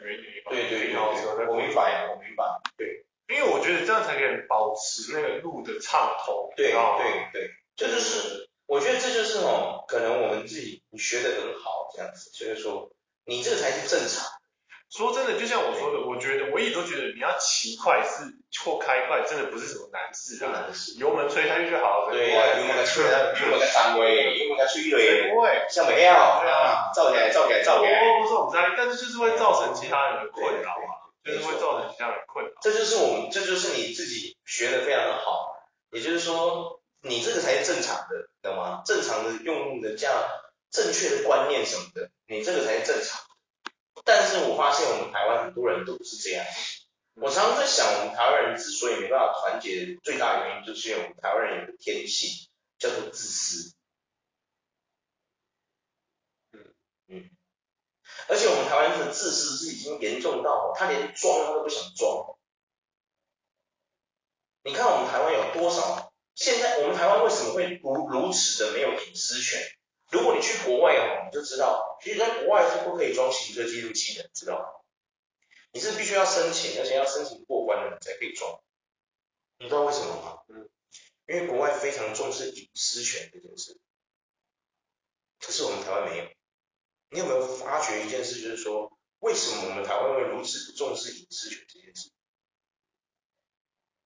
对对对，我明白，我明白。对，因为我觉得这样才可以保持那个路的畅通。对对对，这就是，我觉得这就是哦，可能我们自己你学的很好这样子，所以说你这个才是正常。说真的，就像我说的，我觉得我一直都觉得你要骑快是或开快，真的不是什么难事啊。难事。油门吹下去就好了。对呀，油门吹下去，油门上位，油门吹对。不会。像没有。啊。造起来，造起来，造起来。不不是我们在意，但是就是会造成其他人的困扰啊。就是会造成其他人的困扰。这就是我们，这就是你自己学的非常的好。也就是说，你这个才是正常的，懂吗？正常的用路的这样正确的观念什么的，你这个才是正常。但是我发现我们台湾很多人都不是这样。我常常在想，我们台湾人之所以没办法团结，最大原因就是因为我们台湾人有个天性叫做自私。嗯嗯。而且我们台湾人的自私是已经严重到，他连装他都不想装。你看我们台湾有多少？现在我们台湾为什么会如如此的没有隐私权？如果你去国外哦，你就知道，其实在国外是不可以装行车记录器的，知道吗？你是必须要申请，而且要申请过关的才可以装。你知道为什么吗？嗯，因为国外非常重视隐私权这件事，可是我们台湾没有。你有没有发觉一件事，就是说，为什么我们台湾会如此不重视隐私权这件事？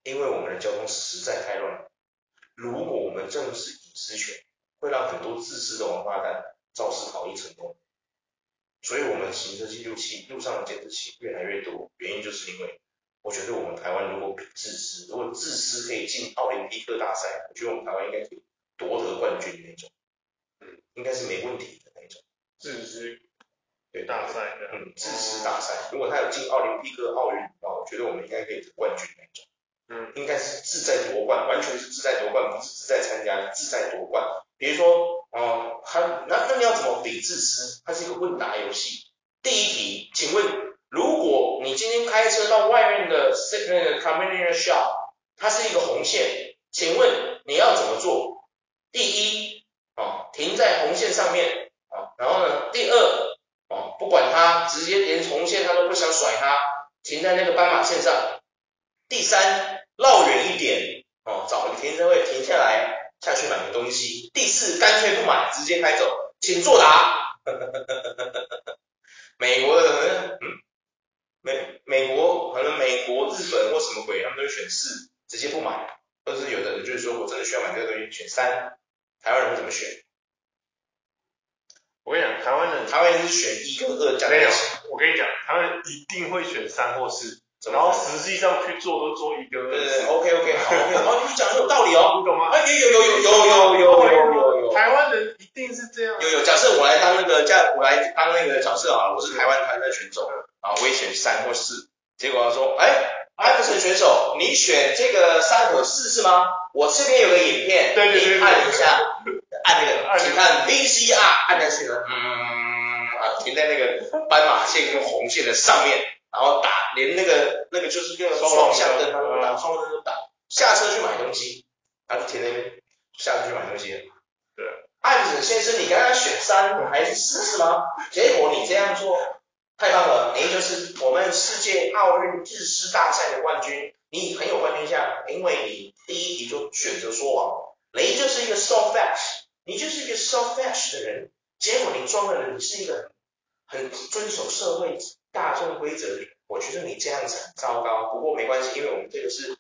因为我们的交通实在太乱了。如果我们重视隐私权，会让很多自私的王八蛋肇事逃逸成功，所以我们行车记录器、路上的监视器越来越多，原因就是因为我觉得我们台湾如果比自私，如果自私可以进奥林匹克大赛，我觉得我们台湾应该可以夺得冠军的那种，嗯，应该是没问题的那种。自私对大赛，嗯，自私大赛，如果他有进奥林匹克奥运的话，我觉得我们应该可以得冠军那种，嗯，应该是志在夺冠，完全是志在夺冠，不是志在参加，志在夺冠。比如说，哦，他那那你要怎么比自私？它是一个问答游戏。第一题，请问，如果你今天开车到外面的那个 convenience shop，它是一个红线，请问你要怎么做？第一，哦，停在红线上面，啊，然后呢，第二，哦，不管它，直接连红线它都不想甩它，停在那个斑马线上。第三，绕远一点，哦，找一个停车位停下来。下去买个东西。第四，干脆不买，直接开走，请作答。美国的可能，嗯，美美国可能美国、日本或什么鬼，他们都会选四，直接不买。或者是有的人就是说我真的需要买这个东西，选三。台湾人会怎么选？我跟你讲，台湾人，台湾人是选一跟二加在一起。我跟你讲，他们一定会选三或四。然后实际上去做都做一个，对对对，OK OK，好，OK，好，你讲的有道理哦，你懂吗？哎，有有有有有有有有有，台湾人一定是这样。有有，假设我来当那个，假我来当那个角色啊，我是台湾团的选手，啊，我也选三或四，结果他说，哎，艾弗森选手，你选这个三和四是吗？我这边有个影片，对对对，按一下，按那个，请看 VCR，按下去了，嗯，啊，停在那个斑马线跟红线的上面。然后打连那个那个就是那个双向灯，他都打双灯都打，下车去买东西，他就停那边，下车去买东西。对，艾弗森先生，你刚刚选三还是四是吗？结果你这样做太棒了，您就是我们世界奥运自私大赛的冠军，你很有冠军相，因为你第一题就选择说谎，雷就是一个 soft facts，你就是一个 selfish 的人，结果你装的人，你是一个很遵守社会大众规则里，我觉得你这样子很糟糕。不过没关系，因为我们这个是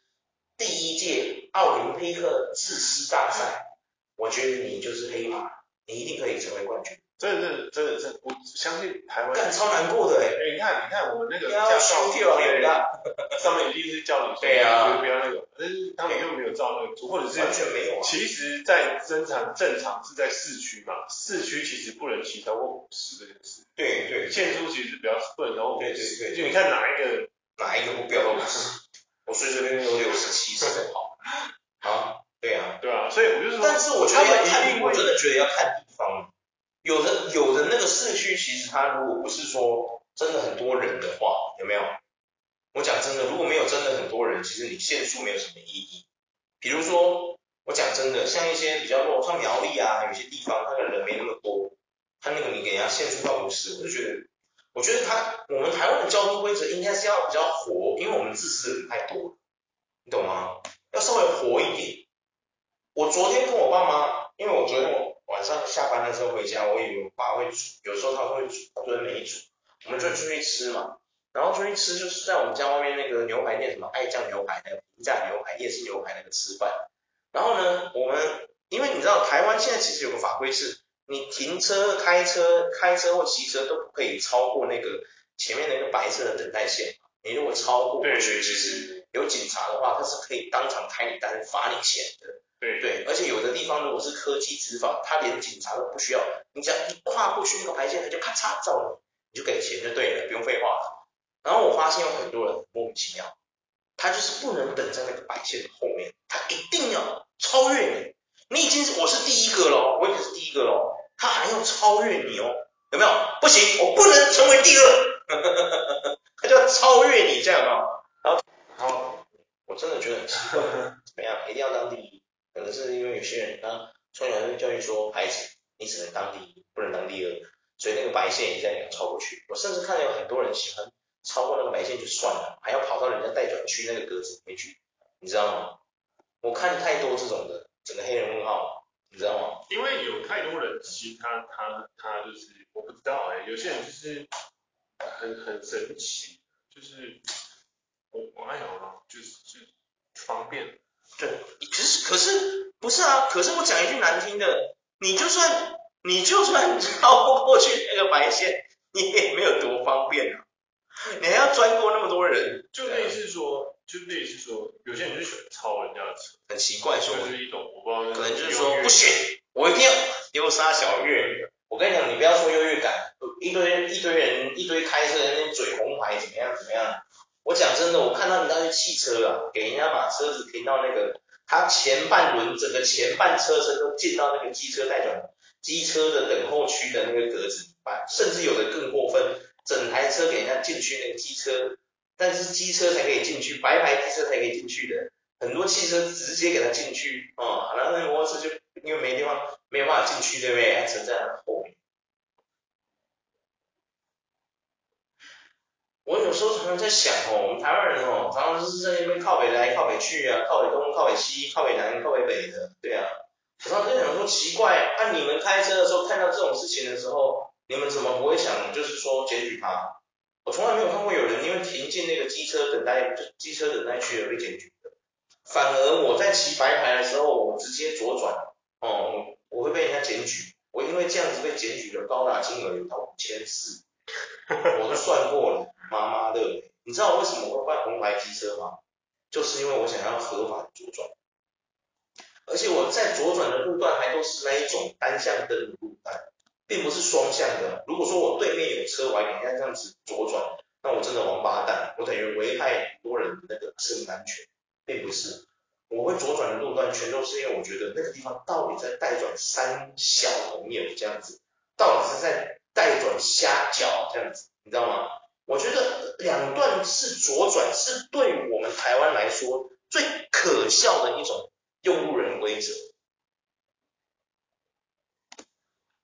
第一届奥林匹克自私大赛，我觉得你就是黑马，你一定可以成为冠军。真的，真的，真的，我相信台湾。干超难过的哎、欸！你看，你看我们那个驾照，上面一定是叫你对啊，不要那个，但是他们又没有照那个做，或者是完全没有、啊。其实，在正常正常是在市区嘛，市区其实不能骑超过五十这件事。对对。限速其实比较不能超过五十。对对对。就你看哪一个哪一个目标五十？我随随便便都六十七十在跑。啊？对啊。对啊，所以我就说。但是我觉得要看，我真的觉得要看地方。有的有的那个市区，其实它如果不是说真的很多人的话，有没有？我讲真的，如果没有真的很多人，其实你限速没有什么意义。比如说，我讲真的，像一些比较弱，像苗栗啊，有些地方它的人没那么多，他那个你给人家限速到五十，我就觉得，我觉得他我们台湾的交通规则应该是要比较活，因为我们自私的人太多了，你懂吗？要稍微活一点。我昨天跟我爸妈，因为我昨天我。晚上下班的时候回家，我以为我爸会煮，有时候他会煮，他昨天没煮，我们就出去吃嘛。然后出去吃就是在我们家外面那个牛排店，什么爱酱牛排那个平价牛排、夜市牛排那个吃饭。然后呢，我们因为你知道台湾现在其实有个法规是，你停车、开车、开车或骑车都不可以超过那个前面那个白色的等待线。你如果超过，对，其实有警察的话，他是可以当场开你单、罚你钱的。对对，而且有的地方如果是科技执法，他连警察都不需要，你只要一跨过去那个白线，他就咔嚓照你，你就给钱就对了，不用废话。然后我发现有很多人莫名其妙，他就是不能等在那个白线的后面，他一定要超越你。你已经是我是第一个喽，我已经是第一个喽，他还要超越你哦，有没有？不行，我不能成为第二，他就要超越你，这样啊。然后，然后我真的觉得很奇怪，怎么样？一定要当第一。可能是因为有些人他从小就教育说，孩子你只能当第一，不能当第二，所以那个白线一定要超过去。我甚至看到有很多人喜欢超过那个白线就算了，还要跑到人家待转区那个格子里面去，你知道吗？我看太多这种的，整个黑人问号，你知道吗？因为有太多人，其实他他他就是我不知道哎、有些人就是很很神奇，就是我我哎呀，就是就方便。对，可是可是不是啊？可是我讲一句难听的，你就算你就算 超不过去那个白线，你也没有多方便啊。你还要钻过那么多人，就类似说，就类似说，有些人就喜欢超人家的车，很奇怪说，就是一种我不知道，可能就是说不行，我一定要丢杀小月。我跟你讲，你不要说优越感，一堆一堆人一堆开车的那嘴红牌怎么样怎么样。我讲真的，我看到你那些汽车啊，给人家把车子停到那个，他前半轮整个前半车身都进到那个机车待转，机车的等候区的那个格子里面，甚至有的更过分，整台车给人家进去那个机车，但是机车才可以进去，白牌机车才可以进去的，很多汽车直接给他进去，哦，然后那个摩托车就因为没地方，没有办法进去，对不对？还存在后面。我有时候常常在想哦，我们台湾人哦，常常就是在那边靠北来靠北去啊，靠北东靠北西，靠北南靠北北的，对啊。我常常在想说奇怪，按、啊、你们开车的时候看到这种事情的时候，你们怎么不会想就是说检举他？我从来没有看过有人因为停进那个机车等待，就机车等待区而被检举的。反而我在骑白牌的时候，我直接左转，哦，我会被人家检举。我因为这样子被检举的高达金额有到五千四，我都算过了。妈妈的，你知道我为什么我会换红牌机车吗？就是因为我想要合法的左转，而且我在左转的路段还都是那一种单向灯的路段，并不是双向的。如果说我对面有车，我还给人家这样子左转，那我真的王八蛋，我等于危害很多人的那个生命安全，并不是。我会左转的路段全都是因为我觉得那个地方到底在带转三小朋友这样子，到底是在待转瞎角这样子，你知道吗？我觉得两段式左转是对我们台湾来说最可笑的一种用路人规则。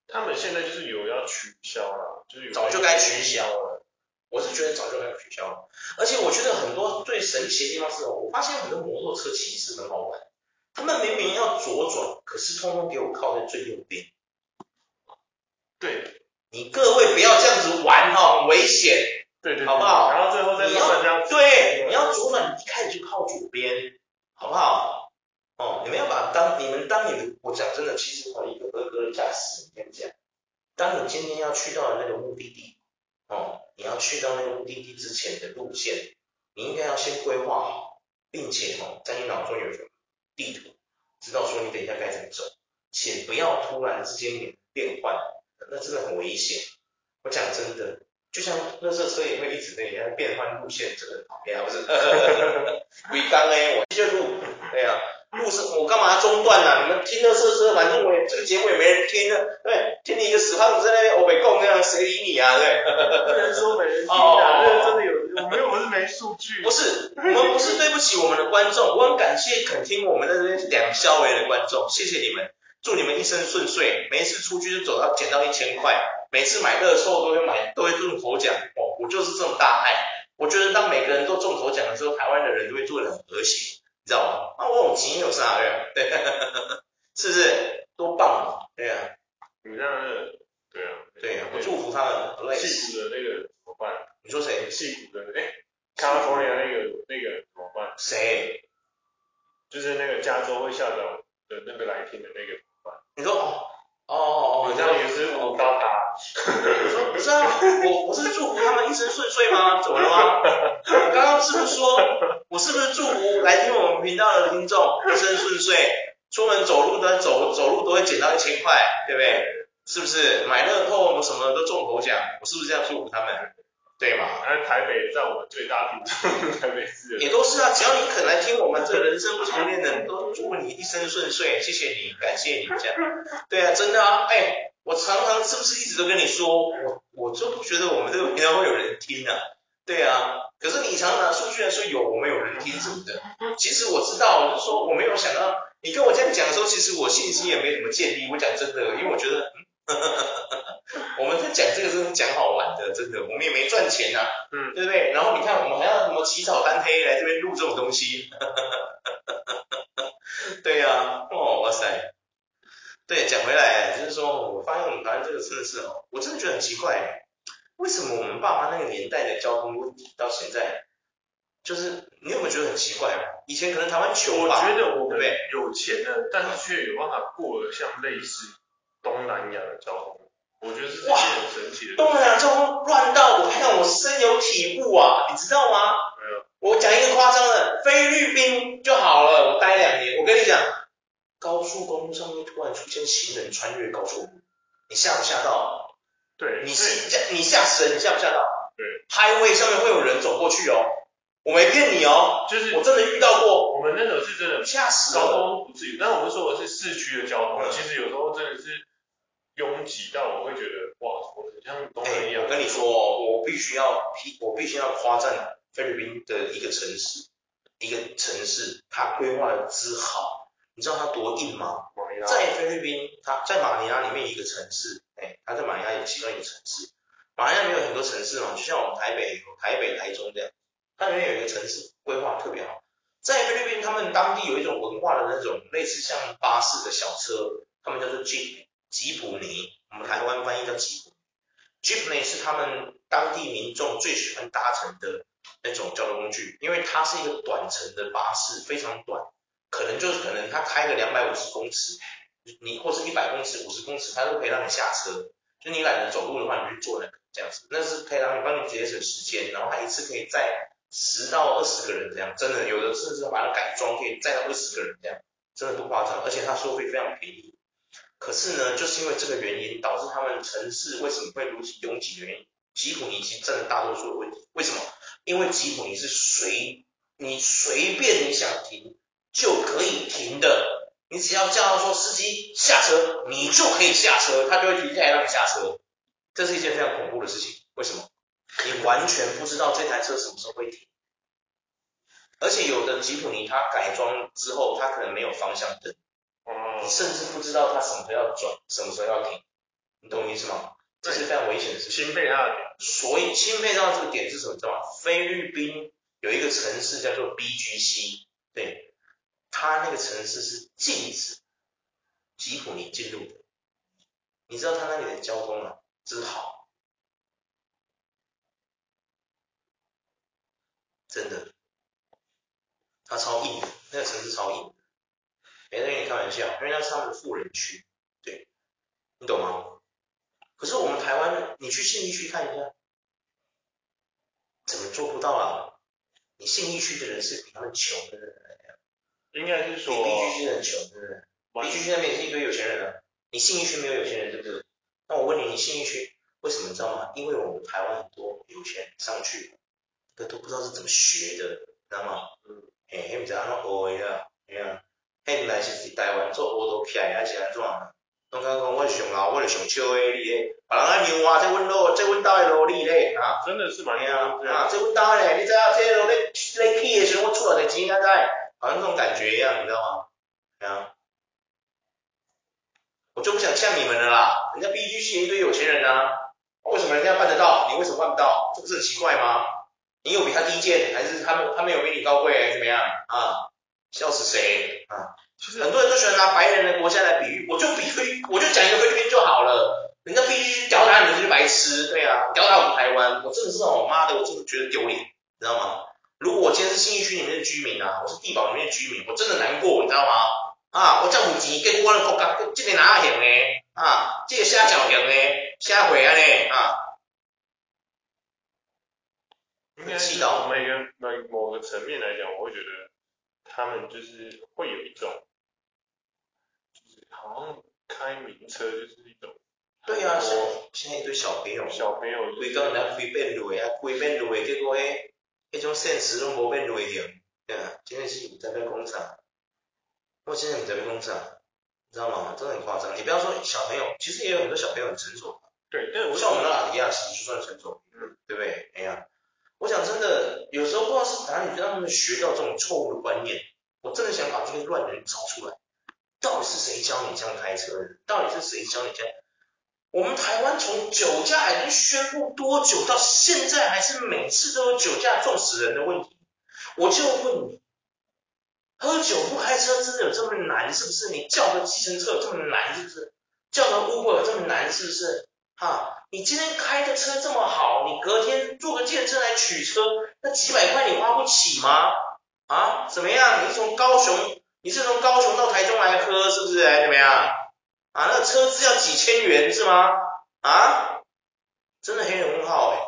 他们现在就是有要取消了，就是有早就该取消了。我是觉得早就该取消了。而且我觉得很多最神奇的地方是，我发现很多摩托车骑士很好玩。他们明明要左转，可是通通给我靠在最右边。对，你各位不要这样子玩哈，很危险。对，对对，好不好？然后最后再慢慢这样。对，你要左转，你一开始就靠左边，好不好？哦，你们要把当你们当你们，我讲真的，其实我一个合格的驾驶，跟你讲，当你今天要去到的那个目的地，哦，你要去到那个目的地之前的路线，你应该要先规划好，并且哦，在你脑中有一个地图，知道说你等一下该怎么走，且不要突然之间变换，那真的很危险。我讲真的。就像垃圾车也会一直那样变换路线，真的讨厌，不是？违章哎，我这路，对呀、啊，路是我干嘛中断呢、啊？你们听垃圾车，反正我也这个节目也没人听啊，对，听你一个死胖子在那边欧北共那样，谁理你啊？对，不能说没人听啊，这个真的有，我没有，我是没数据。不是，我们不是对不起我们的观众，我很感谢肯听我们的这些两肖维的观众，谢谢你们，祝你们一生顺遂，每一次出去就走到捡到一千块。每次买乐透都会买，都会中头奖哦，我就是这么大爱。我觉得当每个人都中头奖的时候，台湾的人都会做得很和谐，你知道吗？那我有钱有啥用？对，是不是？多棒啊！对啊，你这样对啊，对啊，我祝福他们。幸福的那个怎么办？你说谁？幸福的哎，加州那个那个怎么办？谁？就是那个加州会校长的那个来听的那个？你说哦哦哦哦，这样也是我高达。我说不是啊，我我是祝福他们一生顺遂吗？怎么了吗？我刚刚是不是说，我是不是祝福来听我们频道的听众一生顺遂，出门走路都走走路都会捡到一千块，对不对？是不是买乐透什么都中头奖？我是不是这样祝福他们？对嘛？而台北在我们最大听众，台北市也都是啊，只要你肯来听我们这人生不重练的，都祝你一生顺遂，谢谢你，感谢你这样。对啊，真的啊，哎。我常常是不是一直都跟你说，我我就不觉得我们这个频道会有人听啊，对啊，可是你常常拿数据来说有我们有人听什么的，其实我知道，就是说我没有想到你跟我这样讲的时候，其实我信心也没怎么建立。我讲真的，因为我觉得，呵呵呵 我们在讲这个是讲好玩的，真的，我们也没赚钱呐、啊，嗯，对不对？然后你看我们还要什么起早贪黑来这边录这种东西，呵 呵对呀、啊，哦，哇塞。对，讲回来，就是说，我发现我们台湾这个城市哦，我真的觉得很奇怪，为什么我们爸妈那个年代的交通问题到现在，就是你有没有觉得很奇怪？以前可能台湾穷吧，我觉得我们有钱的，但是却有办法过得像类似东南亚的交通，我觉得是件很神奇的。东南亚交通乱到我看我深有体悟啊，你知道吗？没有。我讲一个夸张的，菲律宾就好了，我待两年，我跟你讲。高速公路上面突然出现行人穿越高速公路，你吓不吓到？对，你吓你吓死人，你吓不吓到？对，Highway 上面会有人走过去哦，我没骗你哦，就是我真的遇到过。我们那种是真的吓死了，高速不至于，但我们说的是市区的交通，嗯、其实有时候真的是拥挤到我会觉得哇，我很像东南亚、欸。我跟你说哦，我必须要批，我必须要夸赞菲律宾的一个城市，一个城市它规划的之好。你知道它多硬吗？在菲律宾，它在马尼拉里面一个城市，哎，它在马尼拉有其中一个城市。马尼拉里面有很多城市嘛，就像我们台北、台北、台中这样，它里面有一个城市规划特别好。在菲律宾，他们当地有一种文化的那种类似像巴士的小车，他们叫做 Jeep 吉普尼，我们台湾翻译叫吉普尼。Jeep 是他们当地民众最喜欢搭乘的那种交通工具，因为它是一个短程的巴士，非常短。可能就是可能他开个两百五十公尺，你或是一百公尺、五十公尺，他都可以让你下车。就你懒得走路的话，你去坐那这样子，那是可以让你帮你节省时间。然后他一次可以载十到二十个人这样，真的有的甚至把它改装可以载到二十个人这样，真的不夸张。而且它收费非常便宜。可是呢，就是因为这个原因，导致他们城市为什么会如此拥挤的原因，吉普尼其实占了大多数的问题。为什么？因为吉普尼是随你随便你想停。就可以停的，你只要叫他说司机下车，你就可以下车，他就会停下来让你下车。这是一件非常恐怖的事情，为什么？你完全不知道这台车什么时候会停，而且有的吉普尼它改装之后，它可能没有方向灯，你甚至不知道他什么时候要转，什么时候要停，你懂我意思吗？这是非常危险的事情。钦佩他的点，所以钦佩到这个点是什么？你知道吗？菲律宾有一个城市叫做 BGC，对。他那个城市是禁止吉普尼进入的。你知道他那里的交通啊，真好，真的，他超硬的，那个城市超硬的，没在跟你开玩笑，因为那是他们的富人区，对，你懂吗？可是我们台湾，你去信义区看一下，怎么做不到啊？你信义区的人是比他们穷的，应该是说你 B 区的人穷，对不对？B 区那边是一堆有钱人啊，你信义区没有有钱人，对不对？那我问你，你信义区为什么你知道吗？因为我们台湾很多有钱人上去，这都不知道是怎么学的，知道吗？嗯。嘿，迄毋知安怎学的啊？哎呀，迄毋是台湾做学都起来还是安怎？拢讲讲我是上老，我是上少的，你咧，别人爱牛啊，这阮路，这阮兜的路，你咧，啊，真的是蛮啊，啊，这阮兜的，你知影这路咧，咧起的时候我出来的钱，才知，好像这种感觉一样，你知道吗？对啊，我就不想像你们的啦，人家 B G C 一堆有钱人啊，为什么人家办得到，你为什么办不到？这不是很奇怪吗？你有比他低贱，还是他们他们有比你高贵，还是怎么样啊？笑死谁啊？其实很多人都喜欢拿白人的国家来比喻，我就比喻，我就讲一个菲律宾就好了。人家必须屌打你们就是白痴，对啊，屌打我们台湾，我真的是我，妈的，我真的觉得丢脸，你知道吗？如果我今天是信义区里面的居民啊，我是地堡里面的居民，我真的难过，你知道吗？啊，我这五级给我的国家，这边哪行呢？啊，这个瞎搅行呢，瞎回啊呢啊。应该是从每个某某个层面来讲，我会觉得他们就是会有一种。好像开名车就是一种，对啊，现现在一堆小朋友，小朋友规工人家开变路的啊，开变路的，结果迄迄种现实拢无变路的，对啊，真的是在变工厂，我现在在变工厂，你知道吗？真的很夸张。你不要说小朋友，其实也有很多小朋友很成熟，对，但像我们那拉迪亚其实就算成熟，嗯，对不对？哎呀，我想真的，有时候不知道是哪里让他们学到这种错误的观念，我真的想把这些乱人找出来。到底是谁教你这样开车的？到底是谁教你这样？我们台湾从酒驾已经宣布多久，到现在还是每次都有酒驾撞死人的问题。我就问你，喝酒不开车真的有这么难？是不是？你叫个计程车有这么难？是不是？叫个 Uber 有这么难？是不是？哈，你今天开的车这么好，你隔天坐个计程车来取车，那几百块你花不起吗？啊，怎么样？你是从高雄？你是从高雄到台中来喝，是不是？还怎么样？啊，那个车资要几千元是吗？啊，真的黑人问号哎！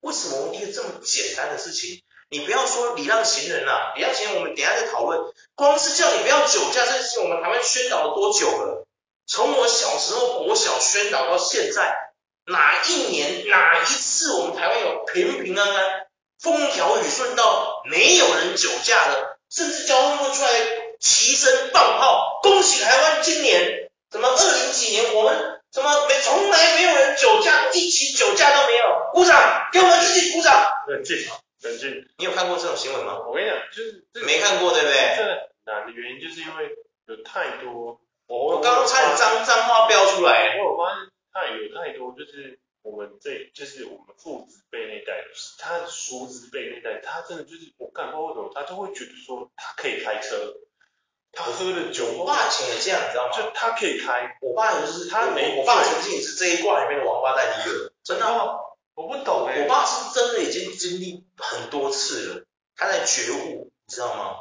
为什么一个这么简单的事情，你不要说礼让行人啊，礼让行人我们等下再讨论。光是叫你不要酒驾这件事情，我们台湾宣导了多久了？从我小时候国小宣导到现在，哪一年哪一次我们台湾有平平安安、风调雨顺到没有人酒驾的？甚至交通部出来齐声放炮，恭喜台湾今年怎么二零几年我们怎么没从来没有人酒驾，一起酒驾都没有，鼓掌，给我们自己鼓掌。冷静，冷静。你有看过这种新闻吗？我跟你讲，就是没看过，对不对？真的难的原因就是因为有太多，我我刚刚差点脏脏话飙出来。我有发现太有太多就是。我们这就是我们父子辈那代，他叔子辈那代，他真的就是我干不知道为什么，他都会觉得说他可以开车，他喝了酒。我爸以前也这样，你知道吗？就他可以开，我爸就是他没，我爸曾经也是这一挂里面的王八蛋一个，真的吗？我不懂哎、欸，我爸是真的已经经历很多次了，他在觉悟，你知道吗？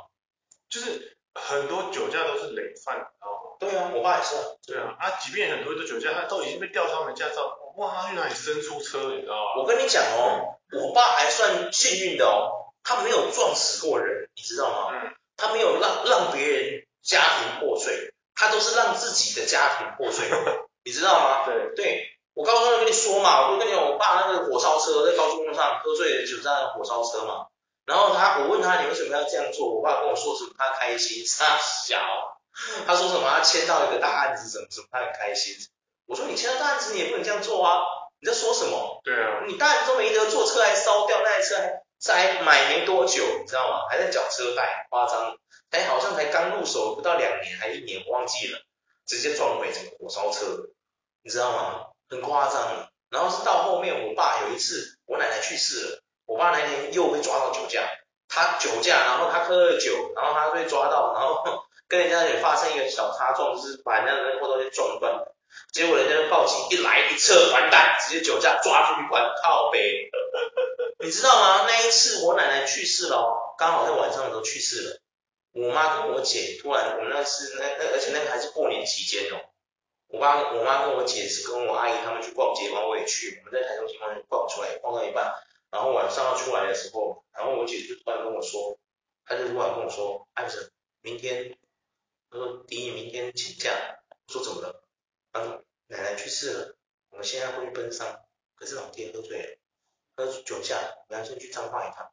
就是很多酒驾都是累犯，你知道吗？对啊，我爸也是。对啊，啊，即便很多的酒驾，他都已经被吊销了驾照。哇，他去哪里生出车，你知道吗？我跟你讲哦，我爸还算幸运的哦，他没有撞死过人，你知道吗？嗯。他没有让让别人家庭破碎，他都是让自己的家庭破碎，你知道吗？对。对，我高中就跟你说嘛，我就跟你讲，我爸那个火烧车在高速公路上喝醉了酒在火烧车嘛，然后他，我问他你为什么要这样做，我爸跟我说什么他开心，他小，他说什么他签到一个大案子什么什么他很开心。我说你签到大案子，你也不能这样做啊！你在说什么？对啊，你大案子都没得做，车还烧掉，那台车还才买没多久，你知道吗？还在缴车贷，夸张！哎，好像才刚入手不到两年，还一年，我忘记了，直接撞毁整个火烧车，你知道吗？很夸张。然后是到后面，我爸有一次，我奶奶去世了，我爸那天又被抓到酒驾，他酒驾，然后他喝了酒，然后他被抓到，然后跟人家也发生一个小擦撞，就是把人家的那个后头给撞断。结果人家就报警一来一撤，完蛋，直接酒驾抓出去关靠北。你知道吗？那一次我奶奶去世了，刚好在晚上的时候去世了。我妈跟我姐突然，我们那次那那而且那个还是过年期间哦。我爸我妈跟我姐是跟我阿姨他们去逛街，然后我也去，我们在台中街坊逛出来，逛到一半，然后晚上要出来的时候，然后我姐就突然跟我说，她就突然跟我说，艾生，明天，他说弟弟明天请假，我说怎么了？他说奶奶去世了，我们现在会去奔丧，可是老爹喝醉了，喝酒驾，我们要先去彰化一趟。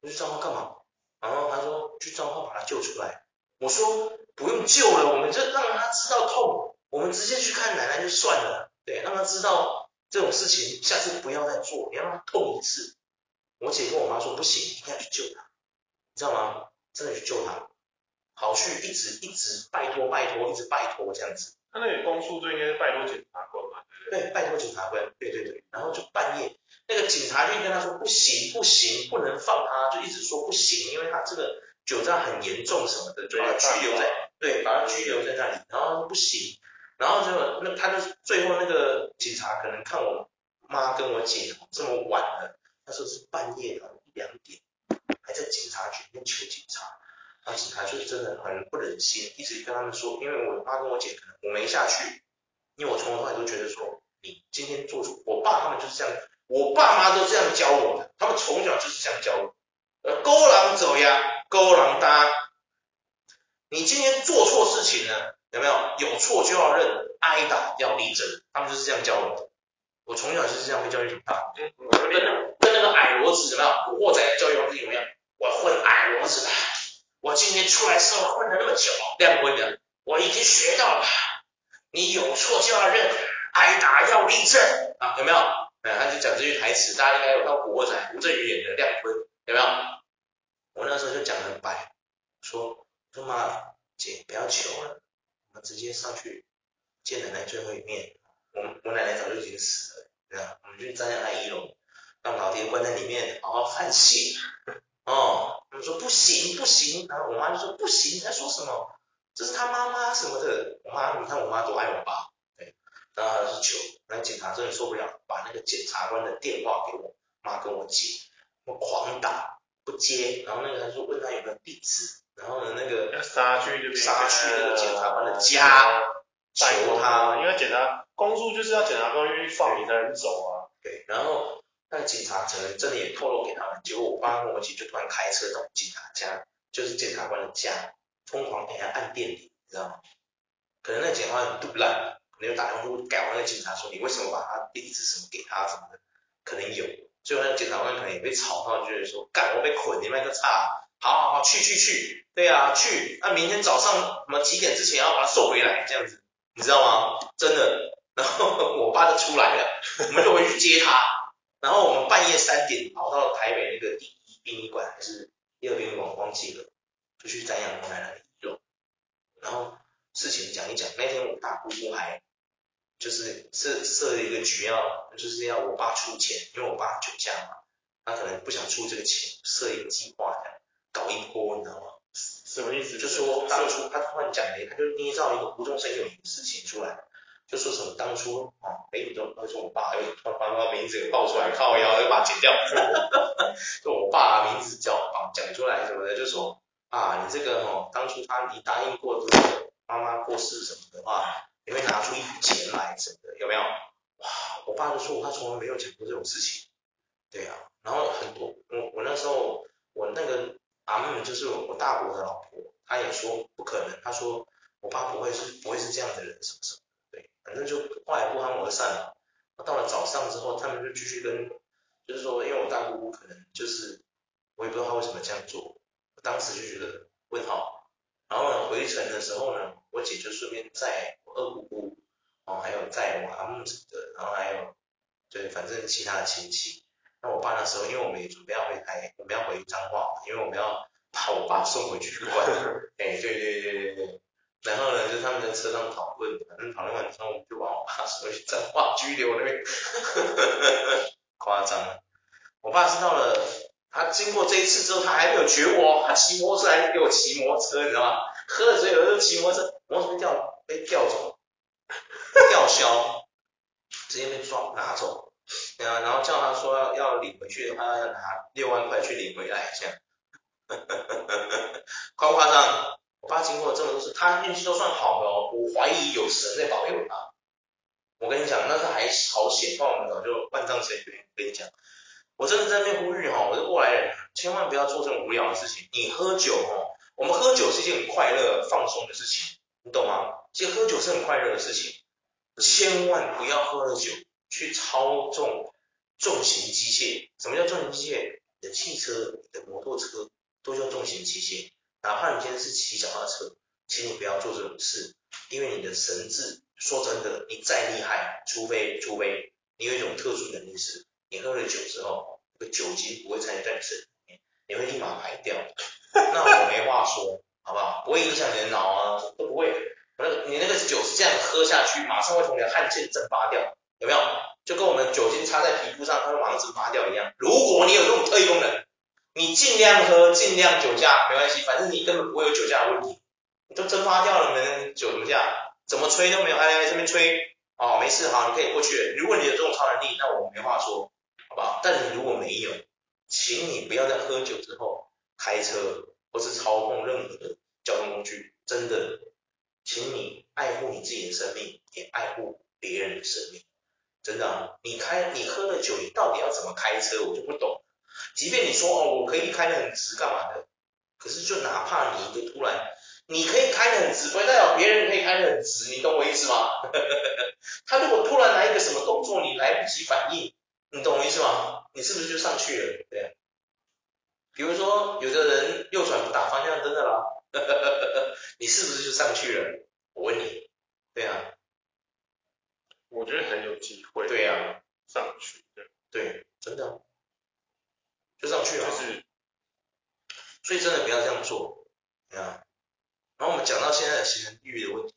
我去彰化干嘛？然后他说去彰化把他救出来。我说不用救了，我们就让他知道痛。我们直接去看奶奶就算了，对，让他知道这种事情下次不要再做，你要让他痛一次。我姐跟我妈说不行，一定要去救他，你知道吗？真的去救他，好去一直一直拜托拜托，一直拜托这样子。他那个公诉就应该是拜托检察官嘛？对，对，拜托检察官，对对对。然后就半夜，那个警察就跟他说不行不行，不能放他，就一直说不行，因为他这个酒驾很严重什么的，就把他拘留在，对，把他拘留在那里，然后不行。然后就那他就最后那个警察可能看我妈跟我姐这么晚了，那时候是半夜了一两点，还在警察局里面求警察，然后警察就真的很不忍心，一直跟他们说，因为我妈跟我姐可能我没下去，因为我从头到尾都觉得说你今天做出，我爸他们就是这样，我爸妈都这样教我的，他们从小就是这样教我，呃，勾狼走呀，勾狼搭，你今天做错事情了。有没有有错就要认，挨打要立正，他们就是这样教我的。我从小就是这样被教育长大。跟跟那个矮骡子怎么样？古惑仔教育方式有没有？我混矮骡子，我今天出来社会混了那么久，亮棍的，我已经学到了。你有错就要认，挨打要立正啊，有没有？哎，他就讲这句台词，大家应该有看古惑仔吴镇宇演的亮棍，有没有？我那时候就讲得很白，说说妈姐不要求了。我们直接上去见奶奶最后一面，我我奶奶早就已经死了，对吧？我们就站在那一楼，让老爹关在里面，好好反省。哦，我们说不行不行，然后我妈就说不行，你在说什么？这是他妈妈什么的。我妈，你看我妈多爱我爸，对。然后他是求，那警察真的受不了，把那个检察官的电话给我妈跟我姐，我狂打不接，然后那个他说问他有没有地址。然后呢，那个杀去就杀去那个检察官的家，求他，因为检察公诉就是要检察官愿意放你才能走啊。对，然后那警察可能真的也透露给他们，结果我爸跟我姐就突然开车到警察家，就是检察官的家，疯狂给他按电铃，你知道吗？可能那检察官很赌烂，可能有打电话给那警察说，你为什么把他地址什么给他什么的，可能有，最后那检察官可能也被吵到，就是说，干我被捆，你们个差。好好好，去去去，对啊，去，那明天早上什么几点之前要把他送回来，这样子，你知道吗？真的，然后我爸就出来了，我们就回去接他，然后我们半夜三点跑到台北那个第一殡仪馆还是第二殡仪馆，忘记了，就去瞻仰我奶奶的遗容，然后事情讲一讲，那天我大姑姑还就是设设了一个局要，就是要我爸出钱，因为我爸酒驾嘛，他可能不想出这个钱，设一个计划这样。搞一波，你知道吗？什么意思？就说当初他突然讲的，他就捏造一个无中生有的事情出来，就说什么当初啊，哎，你都他说我爸，哎，突然把名字给报出来，靠腰又把它剪掉，就我爸名字叫啊讲出来什么的，就说啊，你这个哦，当初他你答应过这个妈妈过世什么的话，你会拿出一笔钱来什么的，有没有？哇，我爸就说他从来没有讲过这种事情，对啊，然后很多我我那时候我那个。阿妹就是我大伯的老婆，她也说不可能，她说我爸不会是不会是这样的人，什么什么，对，反正就后来不欢而散了。到了早上之后，他们就继续跟，就是说，因为我大姑姑可能就是，我也不知道她为什么这样做，我当时就觉得问号。然后呢，回程的时候呢，我姐就顺便载我二姑姑，哦，还有载我阿木什么的，然后还有，对，反正其他的亲戚。那我爸那时候，因为我们也准备要回台，我们要回彰化，因为我们要把我爸送回去关。哎，对对对对对。然后呢，就他们在车上讨论，反正讨论完之后，我们就把我爸送去彰化拘留那边。夸张。我爸知道了，他经过这一次之后，他还没有觉悟，他骑摩托车还是给我骑摩托车，你知道吗？喝了醉了就骑摩托车，摩托车被调被调走，吊销，直接被抓拿走，啊，然后叫他说要要领回去的话，要拿六万块去领回来，这样，夸不夸张？我爸经过这么多次，他运气都算好的哦，我怀疑有神在保佑他。我跟你讲，那是还好险，不然我们早就万丈深渊。跟你讲，我真的在那边呼吁哈，我是过来人，千万不要做这种无聊的事情。你喝酒哈，我们喝酒是一件很快乐、放松的事情，你懂吗？其实喝酒是很快乐的事情，千万不要喝了酒去操纵重型机械。什么叫重型机械？你的汽车、你的摩托车都叫重型机械。哪怕你今天是骑脚踏车，请你不要做这种事，因为你的神智。说真的，你再厉害，除非除非你有一种特殊能力是，你喝了酒之后，那个酒精不会参与在你身体里面，你会立马排掉。那我没话说，好不好？不会影响你的脑啊，都不会。那个你那个酒是这样喝下去，马上会从你的汗腺蒸发掉，有没有？就跟我们酒精擦在皮肤上，它会马上蒸发掉一样。如果你有这种特异功能，你尽量喝，尽量酒驾，没关系，反正你根本不会有酒驾的问题，你都蒸发掉了，没酒怎么驾？怎么吹都没有，哎哎，这边吹，哦，没事哈，你可以过去。如果你有这种超能力，那我没话说，好不好？但你如果没有，请你不要在喝酒之后开车或是操控任何的交通工具，真的，请你爱护你自己的生命，也爱护别人的生命。真的，你开你喝了酒，你到底要怎么开车？我就不懂。即便你说哦，我可以开得很直，干嘛的？可是就哪怕你一个突然。你可以开得很直，不代表别人可以开得很直，你懂我意思吗？他如果突然来一个什么动作，你来不及反应，你懂我意思吗？你是不是就上去了？对。比如说，有的人右转不打方向灯的啦，你是不是就上去了？我问你，对啊。我觉得很有机会。对啊，上去。对，对，真的，就上去了。就是，所以真的不要这样做，对啊。然后我们讲到现在的行人地狱的问题，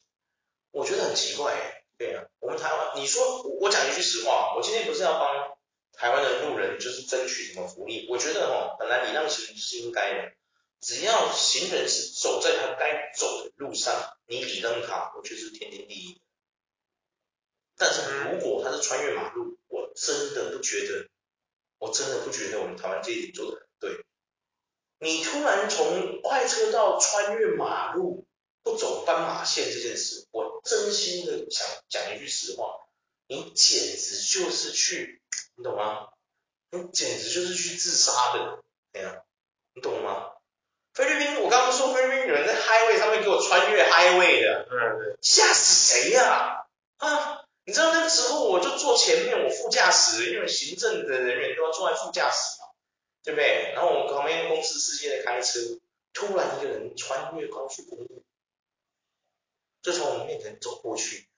我觉得很奇怪哎，对啊，我们台湾，你说我讲一句实话，我今天不是要帮台湾的路人就是争取什么福利，我觉得哈，本来礼让行人是应该的，只要行人是走在他该走的路上，你礼让他，我觉得是天经地义。但是如果他是穿越马路，我真的不觉得，我真的不觉得我们台湾这一点做得很对。你突然从快车道穿越马路不走斑马线这件事，我真心的想讲一句实话，你简直就是去，你懂吗？你简直就是去自杀的，对呀，你懂吗？菲律宾，我刚刚说菲律宾有人在 highway 上面给我穿越 highway 的，对对，吓死谁呀？啊，啊，你知道那个时候我就坐前面，我副驾驶，因为行政的人员都要坐在副驾驶。对不对？然后我们旁边公司司机在开车，突然一个人穿越高速公路，就从我们面前走过去。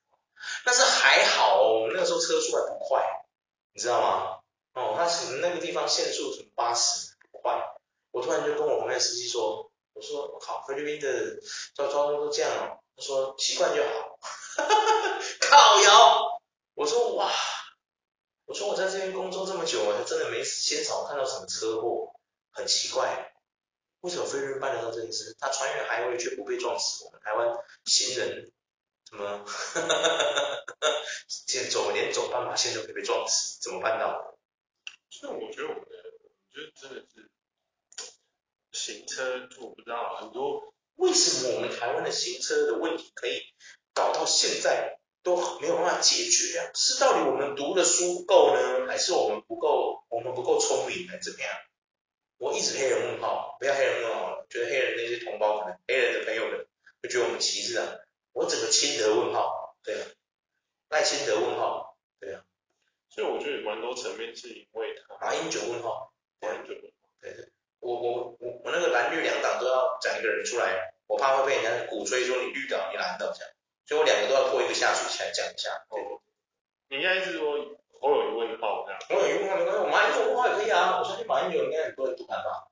但是还好，我们那个时候车速还不快，你知道吗？哦，他是那个地方限速是八十，不快。我突然就跟我旁边的司机说，我说我靠，菲律宾的交通都这样哦。他说习惯就好。哈哈哈，靠腰。我说哇。我说我在这边工作这么久，我还真的没鲜少看到什么车祸，很奇怪，为什么菲律宾办得到这件事？他穿越海位却不被撞死，我们台湾行人怎么哈哈哈哈现在走连走斑马线都可以被撞死，怎么办到的？所以我觉得我们的，我觉得真的是行车，我不知道很多，为什么我们台湾的行车的问题可以搞到现在？都没有办法解决啊！是到底我们读的书不够呢，还是我们不够，我们不够聪明，还是怎么样？我一直黑人问号，不要黑人问号，觉得黑人那些同胞可能黑人的朋友们会觉得我们歧视啊。我整个亲德问号，对啊，赖清德问号，对啊。所以我觉得蛮多层面是因为他马英九问号，马英九问号，对对，我我我我那个蓝绿两党都要讲一个人出来，我怕会被人家鼓吹说你绿党，你蓝党这样。所以我两个都要拖一个下水起来讲一下。哦，你应该是说我有一问号这样。我有一问号没关系，我马英九问号也可以啊。我相信马英九应该很多人不敢吧。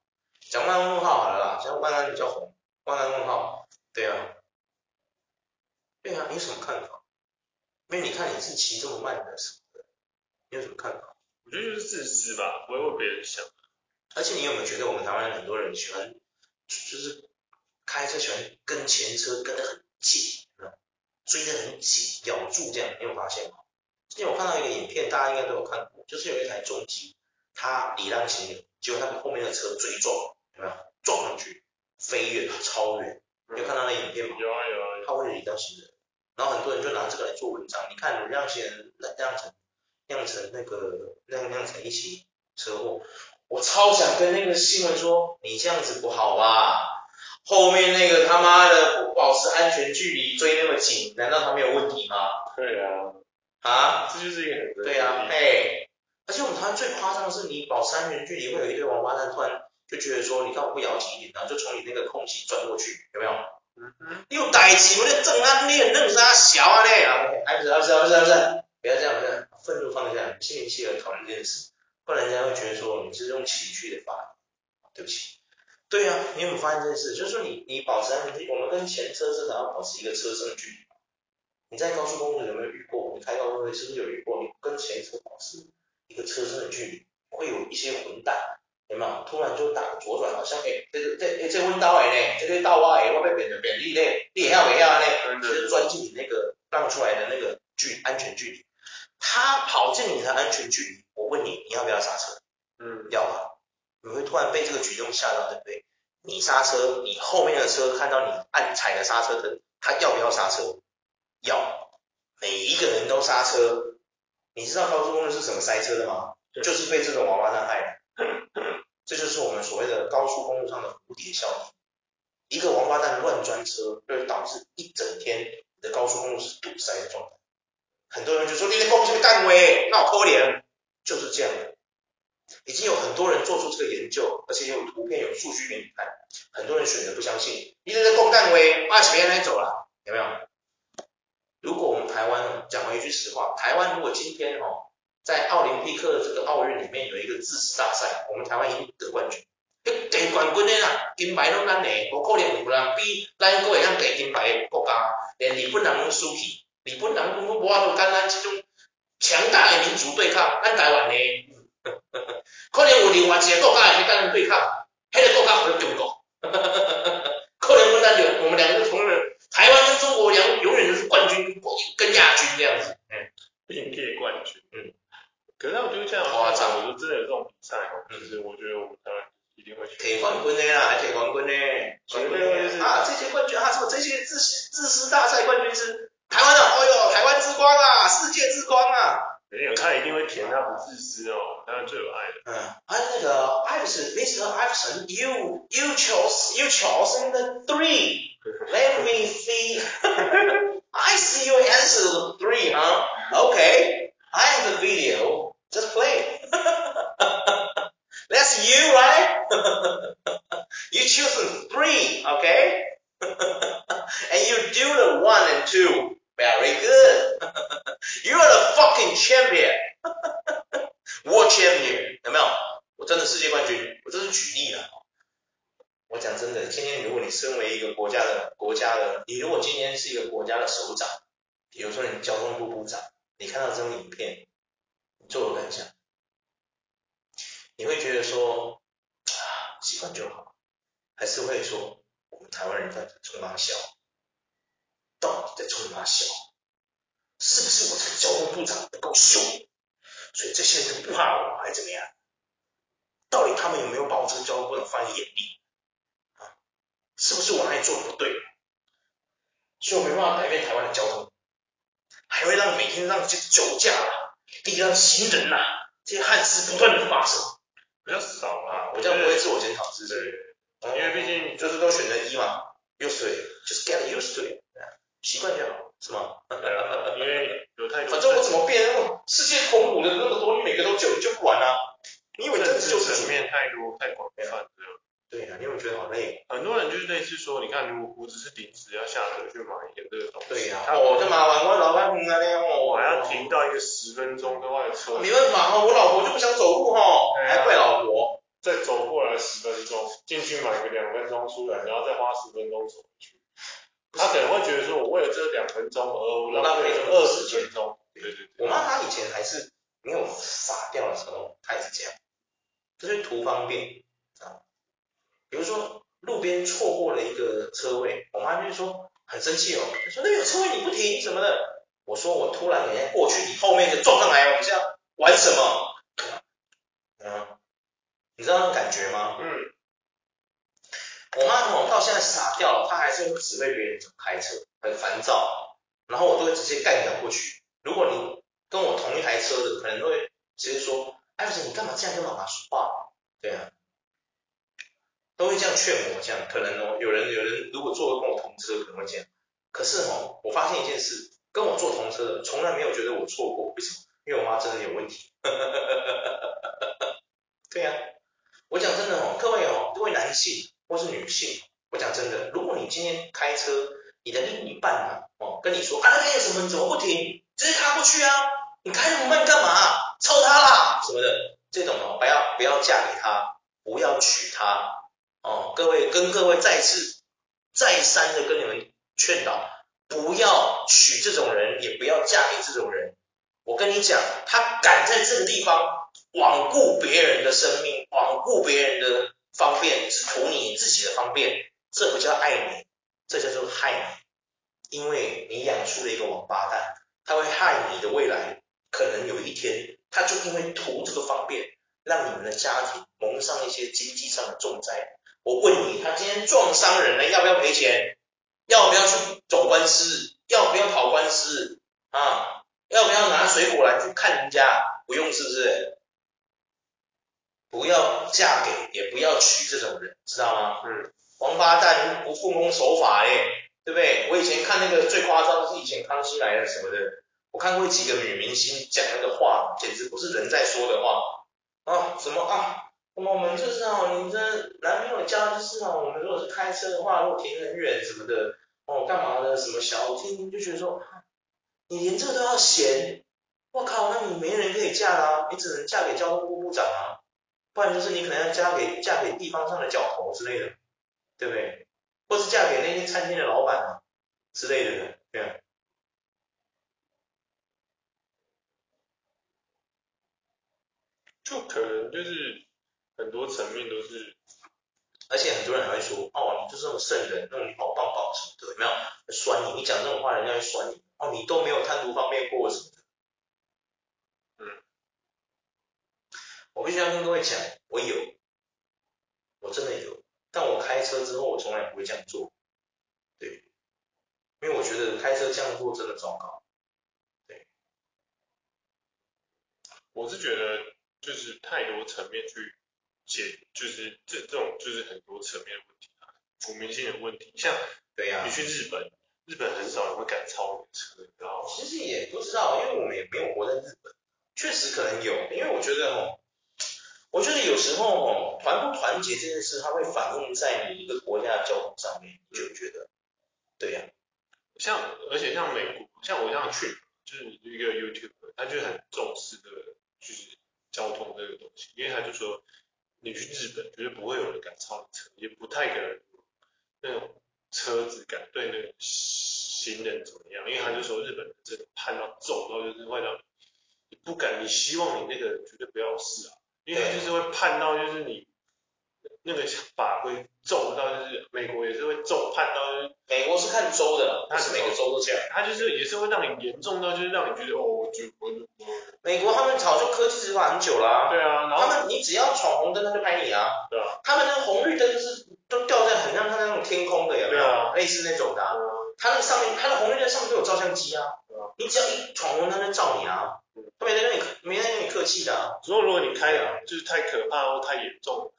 讲万安问号好了啦，讲万安比较红。万安问号，对啊。对啊，你有什么看法？因为你看你是骑这么慢的什么的，你有什么看法？我觉得就是自私吧，不会为别人想。而且你有没有觉得我们台湾人很多人喜欢，就是开车喜欢跟前车跟得很紧，追得很紧，咬住这样，你有发现吗？之前我看到一个影片，大家应该都有看过，就是有一台重机，它礼让行人，结果它被后面的车追撞，有没有？撞上去，飞跃超远，你有看到那影片吗？有啊有啊。它为了礼让行人，然后很多人就拿这个来做文章，你看礼让行人酿成酿成那个酿酿成一起车祸。我超想跟那个新闻说，你这样子不好吧？后面那个他妈的不保持安全距离追那么紧，难道他没有问题吗？对啊，啊，这就是一个很对啊，嘿，而且我们台湾最夸张的是，你保持安全距离会有一堆王八蛋突然就觉得说，你看我不咬紧一点，然后就从你那个空隙钻过去，有没有？嗯哼，你有代志，我咧正安你弄啥小啊嘞？啊，不是不是不是不是，不要这样，不要愤怒放下，心平气和讨论这件事。不然人家会觉得说你是用情绪的发言，对不起。对啊，你有没有发现这件事？就是说你你保持安全距离，我们跟前车至少要保持一个车身的距离。你在高速公路有没有遇过？你开高速公路是不是有遇过？你跟前车保持一个车身的距离，会有一些混蛋，有没有？突然就打个左转，好像哎，这个这哎这弯道哎呢，这个道啊哎，我被变成便利嘞，你也要不要嘞？就是钻进你那个让出来的那个距安全距离，他跑进你的安全距离。我问你，你要不要刹车？嗯，要吧。你会突然被这个举动吓到，对不对？你刹车，你后面的车看到你按踩了刹车灯，他要不要刹车？要。每一个人都刹车。你知道高速公路是怎么塞车的吗？就是被这种王八蛋害的。这就是我们所谓的高速公路上的蝴蝶效应。一个王八蛋乱钻车，就会导致一整天你的高速公路是堵塞的状态。很多人就说你的公司干喂，那我扣脸。就是这样的，已经有很多人做出这个研究，而且有图片、有数据给你看。很多人选择不相信，你这个公干威，二十年来走了，有没有？如果我们台湾讲回一句实话，台湾如果今天哦，在奥林匹克这个奥运里面有一个自食大赛，我们台湾一定得冠军。得冠军的啦，金牌拢咱的，不可能有人比咱国会当得金牌的国家，连日本人拢输去，日本人拢无法度跟咱这种。强大的民族对抗，咱台湾的，可能有另外一个国家会跟咱对抗，迄个国家是中国，可能我们我们两个同仁，台湾跟中国两永远都是冠军跟亚军这样子，嗯，并列冠军，嗯，可是我觉得这样夸张，我说真的有这种比赛哦，就是我觉得我们台湾一定会铁冠军的啦，铁冠军的，绝对会是。啊，这些冠军啊，什么这些自自私大赛冠军是。台湾的，哦哟，台湾之光啊，世界之光啊！没有，他一定会填，他不自私哦，当然最有爱的。嗯，还有那个艾弗森，Mr. Iverson，you you chose you chose in the three. Let me see. I see your answer the three, huh? Okay. I have the video. Just play. That's you, right? you choose three, okay? And you do the one and two. Very good. You are the fucking champion. World champion. 有没有？我真的世界冠军。我这是举例了。我讲真的，今天如果你身为一个国家的国家的，你如果今天是一个国家的首长，比如说你交通部部长，你看到这种影片，你作何感想？你会觉得说啊，习惯就好，还是会说我们台湾人在冲他笑？在冲他笑？是不是我这个交通部长不够凶，所以这些人不怕我，还是怎么样？到底他们有没有把我这个交通部长放在眼里？啊，是不是我哪里做的不对？所以我没办法改变台湾的交通，还会让每天让这些酒驾啊、地上行人呐、啊、这些憾事不断的发生。比较少啦，我这样不会自我检讨，是不是？因为毕竟就是都选择一嘛，used to it，just get used to it，习惯就好，是吗？对啊，因为有太多，反正我怎么变？世界同母的那么多，你每个都救，你救不完啊！你以为这就是层面太多太广泛了。对啊，你有没有觉得好累？很多人就是类似说，你看，如果我只是临时要下车去买一个这个东西，对呀，我就麻烦，我老板那边我还要停到一个十分钟的外车。没办法哦，我老婆就不想走路哈，还怪老婆。再走过来十分钟，进去买个两分钟出来，然后再花十分钟走回去。他可能会觉得说，我为了这两分钟而浪费了二十分钟。对对对。我妈她以前还是没有傻掉的时候，她也是这样，就是图方便啊。比如说路。边错过了一个车位，我妈就说很生气哦，她说那有车位你不停什么的，我说我突然人家过去，你后面就撞上来，我们这样玩什么？嗯，你知道那种感觉吗？嗯。我妈我到现在傻掉了，她还是会指挥别人怎么开车，很烦躁，然后我都会直接干掉过去。如果你跟我同一台车的，可能都会直接说，艾弗森，你干嘛这样跟妈妈说话？对啊。都会这样劝我，这样可能哦，有人有人如果坐跟我同车可能会这样，可是哦，我发现一件事，跟我坐同车的从来没有觉得我错过，为什么？因为我妈真的有问题。对呀、我讲真的哦，各位哦，各位男性或是女性，我讲真的，如果你今天开车，你的另一半啊，哦，跟你说啊那边有什么，怎么不停？直接开过去啊，你开那么慢干嘛？超他啦什么的，这种哦，不要不要嫁给他，不要娶他。哦，各位跟各位再次再三的跟你们劝导，不要娶这种人，也不要嫁给这种人。我跟你讲，他敢在这个地方罔顾别人的生命，罔顾别人的方便，只图你自己的方便，这不叫爱你，这叫做害你。因为你养出了一个王八蛋，他会害你的未来。可能有一天，他就因为图这个方便，让你们的家庭蒙上一些经济上的重灾。我问你，他今天撞伤人了，要不要赔钱？要不要去走官司？要不要跑官司？啊？要不要拿水果来去看人家？不用，是不是？不要嫁给，也不要娶这种人，知道吗？嗯。王八蛋不奉公守法耶，对不对？我以前看那个最夸张的是以前康熙来了什么的，我看过几个女明星讲那个话，简直不是人在说的话啊！什么啊？我们就是哦，你这男朋友家就是哦，我们如果是开车的话，如果停很远什么的，哦，干嘛的？什么小，我听听就觉得说，你连这个都要嫌，我靠，那你没人可以嫁啦，你只能嫁给交通部部长啊，不然就是你可能要嫁给嫁给地方上的角头之类的，对不对？或是嫁给那些餐厅的老板啊之类的，对啊，就可能就是。很多层面都是，而且很多人还会说，哦，你就是那么圣人，那你好棒棒什么的，有没有？酸你，你讲这种话，人家会酸你。哦，你都没有贪图方便过什么的。嗯，我必须要跟各位讲，我有，我真的有，但我开车之后，我从来不会这样做。对，因为我觉得开车这样做真的糟糕。对，我是觉得就是太多层面去。解就是这这种就是很多层面的问题啊，国民性的问题，像对呀，你去日本，日本很少人会敢超你的车，你知道吗？其实也不知道，因为我们也没有活在日本，确实可能有，因为我觉得哦，我觉得有时候哦，团不团结这件事，它会反映在你一个国家的交通上面，你就觉得，对呀，像而且像美国，像我这样去，就是一个 YouTube，他就很重视的，就是交通这个东西，因为他就说。你去日本，绝对不会有人敢超你车，也不太可能那种车子敢对那个行人怎么样，因为他就说日本人真的判到重到就是会让你不敢，你希望你那个绝对不要有事啊，因为他就是会判到就是你那个法规重到就是美国也是会重判到就是美国是看州的，它是每个州都这样，它就是也是会让你严重到就是让你觉得哦，我就我就。美国他们早就科技执法很久啦啊，对啊，然后他们你只要闯红灯，他就拍你啊，对啊，他们那个红绿灯就是都吊在很像他那种天空的，有没有？啊、类似那种的、啊，他那个上面，他的红绿灯上面都有照相机啊，啊你只要一闯红灯，他就照你啊，他没在跟你没在跟你客气的、啊。如果如果你开的就是太可怕或太严重，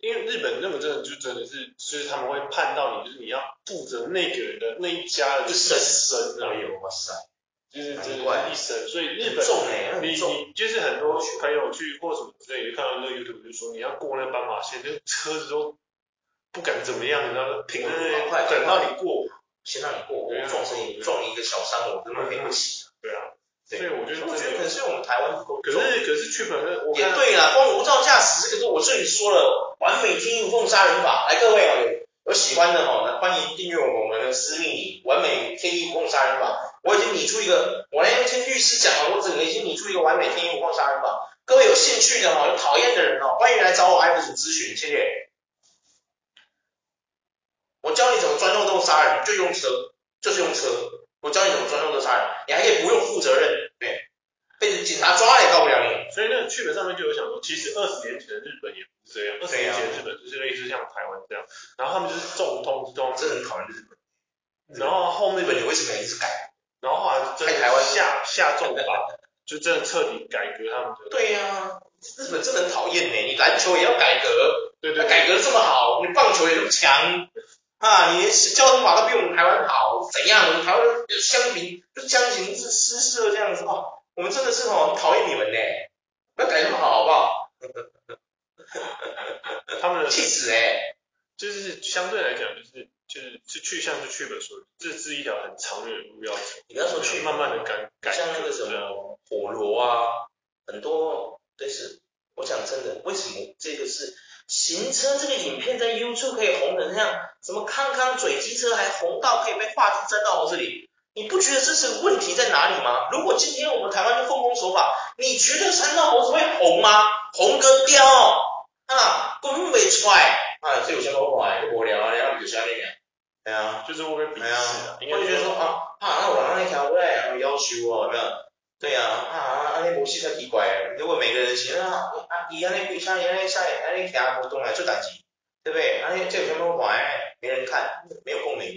因为日本那个真的就真的是，就是他们会判到你，就是你要负责那个人的那一家的生生啊，有哇塞。就是就是一生，所以日本重你你就是很多朋友去或什么之类，就看到那个 YouTube 就说你要过那个斑马线，那个车子都不敢怎么样，你知道停在那边等到你过，先让你过，我撞死你，撞一个小伤，我根本赔不起。对啊，所以我觉得，我觉得可能是我们台湾不够。可是可是去本身也对啦，光无照驾驶这个都我这里说了，完美天衣无缝杀人法，来各位啊，有有喜欢的哈，来欢迎订阅我们的私密你完美天衣无缝杀人法。我已经拟出一个，我连听律师讲了，我整个已经拟出一个完美天衣无缝杀人法。各位有兴趣的哈，有讨厌的人哦，欢迎来找我艾弗森咨询，谢谢。我教你怎么专用洞杀人，就用车，就是用车。我教你怎么专用洞杀人，你还可以不用负责任，对，被警察抓了也告不了你。所以那个剧本上面就有想说，其实二十年前的日本也不是这样，二十年前的日本就是类似像台湾这样，然后他们就是重通之重，真的很讨厌日本。然后后面日本你为什么要一直改？然后后来就真的台湾下下重法，就真的彻底改革他们的。对呀、啊，日本真的很讨厌呢，你篮球也要改革，对对，对，改革这么好，你棒球也这么强。啊，你连交通法都比我们台湾好，怎样？我们台湾相比就相形是失色这样子哦，我们真的是哦，很讨厌你们呢，不要改那么好，好不好？他们的气死哎，就是相对来讲，就是就是是去向是去本说的，这是一条很长远的路要走。你不要说去慢慢的改改，像那个什么火炉啊，很多对是，我讲真的，为什么这个是？行车这个影片在 YouTube 可以红成这样，什么康康嘴机车还红到可以被画质粘到这里，你不觉得这是个问题在哪里吗？如果今天我们台湾就奉公守法，你觉得三道猴子会红吗？红个雕啊，根本没出来啊，这有什么好看？就无聊啊，然后就下面讲，对啊，就是会被鄙视啊，我就觉得说啊，啊，那我让你调过来，然后要求哦，有没有？对呀，啊啊，安尼模式才奇怪诶。如果每个人行啊，啊，伊安尼规车，伊安尼赛，安尼骑无动来出代志，对不对？安尼这有什么玩？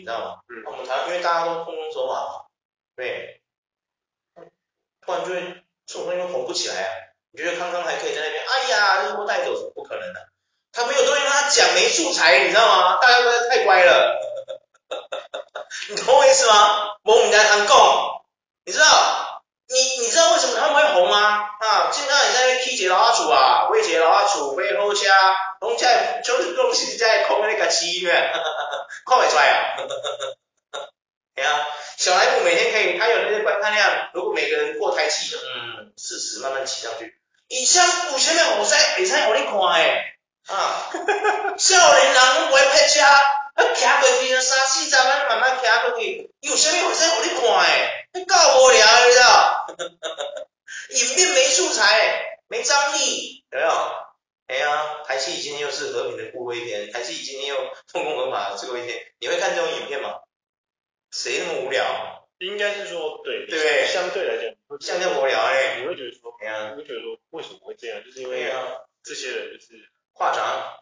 知道吗？嗯。我们台湾因为大家都奉公守法嘛，对。突然就会这种东西红不起来啊。你觉得康康还可以在那边？哎呀，这波带走，不可能的。他没有东西跟他讲，没素材，你知道吗？大家都太乖了。你懂我意思吗？我们家谈共，你知道？你你知道为什么他们会红吗？啊，现在你在那起一个老阿厝啊，买一个老阿厝，买好车，拢在就是拢是在空那个机院，看不出来啊。对啊，小莱坞每天可以，他有那些观看量，如果每个人过台气的，嗯，四十慢慢骑上去，以前有啥物好塞，会使互你看诶，啊，少年人拢不会拍车，啊，骑过去三四十万慢慢骑过去，有啥物好使互你看诶？够无聊，你知道？影片没素材，没张力，有没有？哎呀，台戏今天又是和平的过一天，台戏今天又奉公守法最后一天，你会看这种影片吗？谁那么无聊？应该是说，对，对不对？相对来讲，相对无聊哎，你会觉得说，哎呀，你会觉得说，为什么会这样？就是因为这些人就是夸张，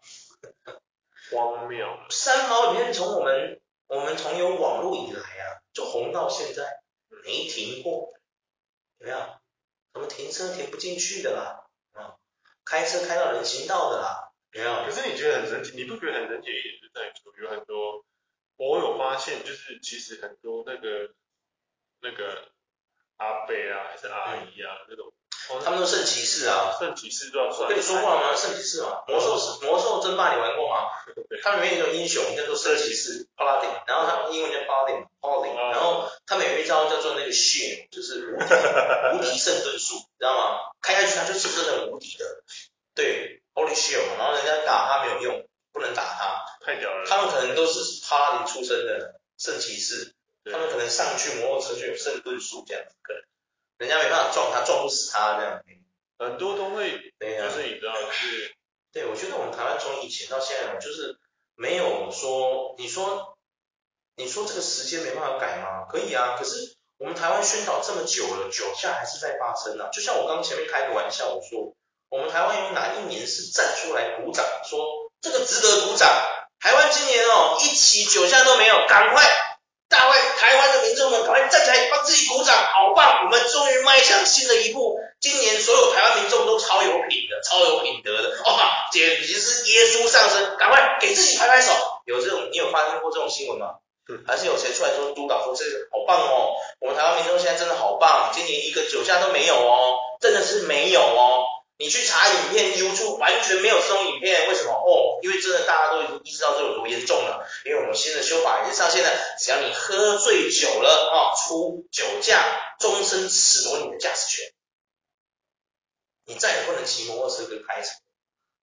荒谬。三毛影片从我们我们从有网络以来啊，就红到现在。没停过，有没有？什么停车停不进去的啦？啊，开车开到人行道的啦？没有？可是你觉得很神奇，你不觉得很神奇也是在于说，有很多，我有发现，就是其实很多那个那个阿伯啊，还是阿姨啊，那种。他们都圣骑士啊，圣骑士都要算。跟你说过了吗？圣骑士嘛，魔兽是魔兽争霸，你玩过吗？他们里面有一种英雄叫做圣骑士，Paladin，然后他们英文叫 Paladin，Paladin，然后他们有一招叫做那个 Shield，就是无敌无敌圣盾术，你知道吗？开下去他就是真的无敌的，对，Holy Shield，然后人家打他没有用，不能打他，太屌了。他们可能都是 Paladin 出身的圣骑士，他们可能上去摩托车就有圣盾术这样子，可能。人家没办法撞他，撞不死他这样，很多都会，对呀，就是你知道，就是，对，我觉得我们台湾从以前到现在，就是没有说，你说，你说这个时间没办法改吗？可以啊，可是我这么久了，酒驾还是在发生啊。就像我刚刚前面开个玩笑，我说，我们台湾有哪一年是站出来鼓掌说这个值得鼓掌？台湾今年哦，一起酒驾都没有，赶快。大会，台湾的民众们赶快站起来，帮自己鼓掌，好棒！我们终于迈向新的一步。今年所有台湾民众都超有品的，超有品德的，哇，简直是耶稣上身！赶快给自己拍拍手。有这种，你有发生过这种新闻吗？还是有谁出来说督导说这个好棒哦？我们台湾民众现在真的好棒，今年一个酒驾都没有哦，真的是没有哦。你去查影片，YouTube 完全没有这种影片，为什么？哦，因为真的大家都已经意识到这有多严重了。因为我们新的修法已经上线了，只要你喝醉酒了啊，出酒驾，终身褫夺你的驾驶权，你再也不能骑摩托车跟开车。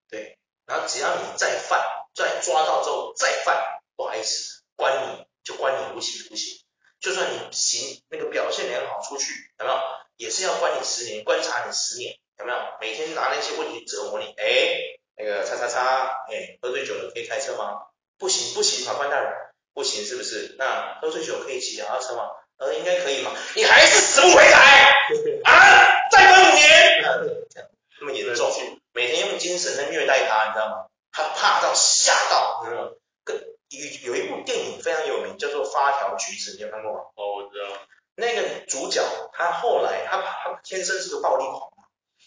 对，然后只要你再犯，再抓到之后再犯，不好意思，关你就关你无期徒刑。就算你行那个表现良好出去，有没有？也是要关你十年，观察你十年。有没有每天拿那些问题折磨你？哎，那个叉叉叉，哎，喝醉酒了可以开车吗？不行不行，法官大人，不行是不是？那喝醉酒可以骑脚踏车吗？呃，应该可以嘛。你还是死不悔改啊！再关五年，这样那么严重，每天用精神在虐待他，你知道吗？他怕到吓到，你知道吗？跟有有一部电影非常有名，叫做《发条橘子》，你有看过吗？哦，我知道。那个主角他后来他他天生是个暴力狂嘛，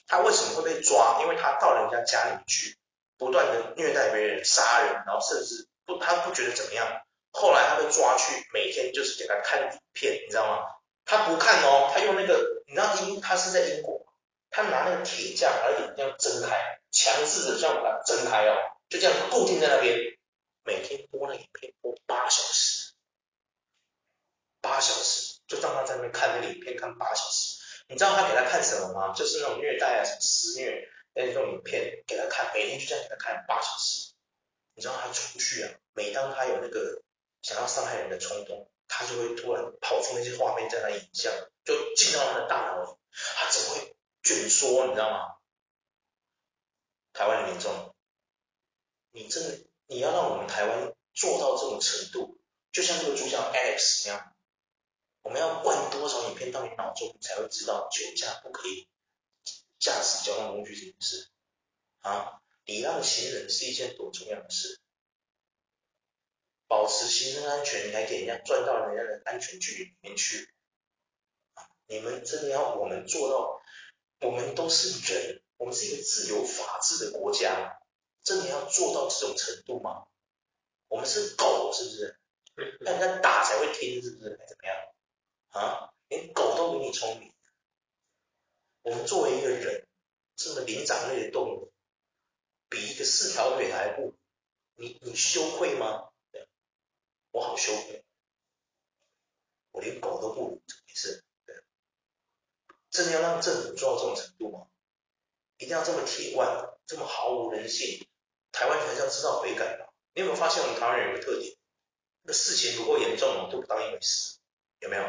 他为什么会被抓？因为他到人家家里去，不断的虐待别人、杀人，然后甚至不他不觉得怎么样。后来他被抓去，每天就是给他看影片，你知道吗？他不看哦，他用那个，你知道英他是在英国，他拿那个铁架把眼睛这样睁开，强制的这样把它睁开哦，就这样固定在那边，每天播那影片播八小时，八小时就让他在那边看那个影片看八小时。你知道他给他看什么吗？就是那种虐待啊，什么施虐那种影片给他看，每天就这样给他看八小时。你知道他出去啊，每当他有那个。想要伤害人的冲动，他就会突然跑出那些画面，在他影像就进到他的大脑，他怎么会卷缩？你知道吗？台湾的民众，你真的你要让我们台湾做到这种程度，就像这个主角 Alex 一样，我们要灌多少影片到你脑中，你才会知道酒驾不可以驾驶交通工具这件事啊？礼让行人是一件多重要的事。保持行车安全，你还给人家转到人家的安全距离里面去？你们真的要我们做到？我们都是人，我们是一个自由法治的国家，真的要做到这种程度吗？我们是狗是不是？让人家打才会听是不是？还怎么样？啊，连狗都比你聪明。我们作为一个人，这么灵长类的动物，比一个四条腿还不，你你羞愧吗？我好羞愧，我连狗都不如，怎么回事？对，真的要让政府做到这种程度吗？一定要这么铁腕，这么毫无人性？台湾才叫知道悔改吧？你有没有发现我们台湾人有个特点？那事情不够严重，都不当一回事，有没有？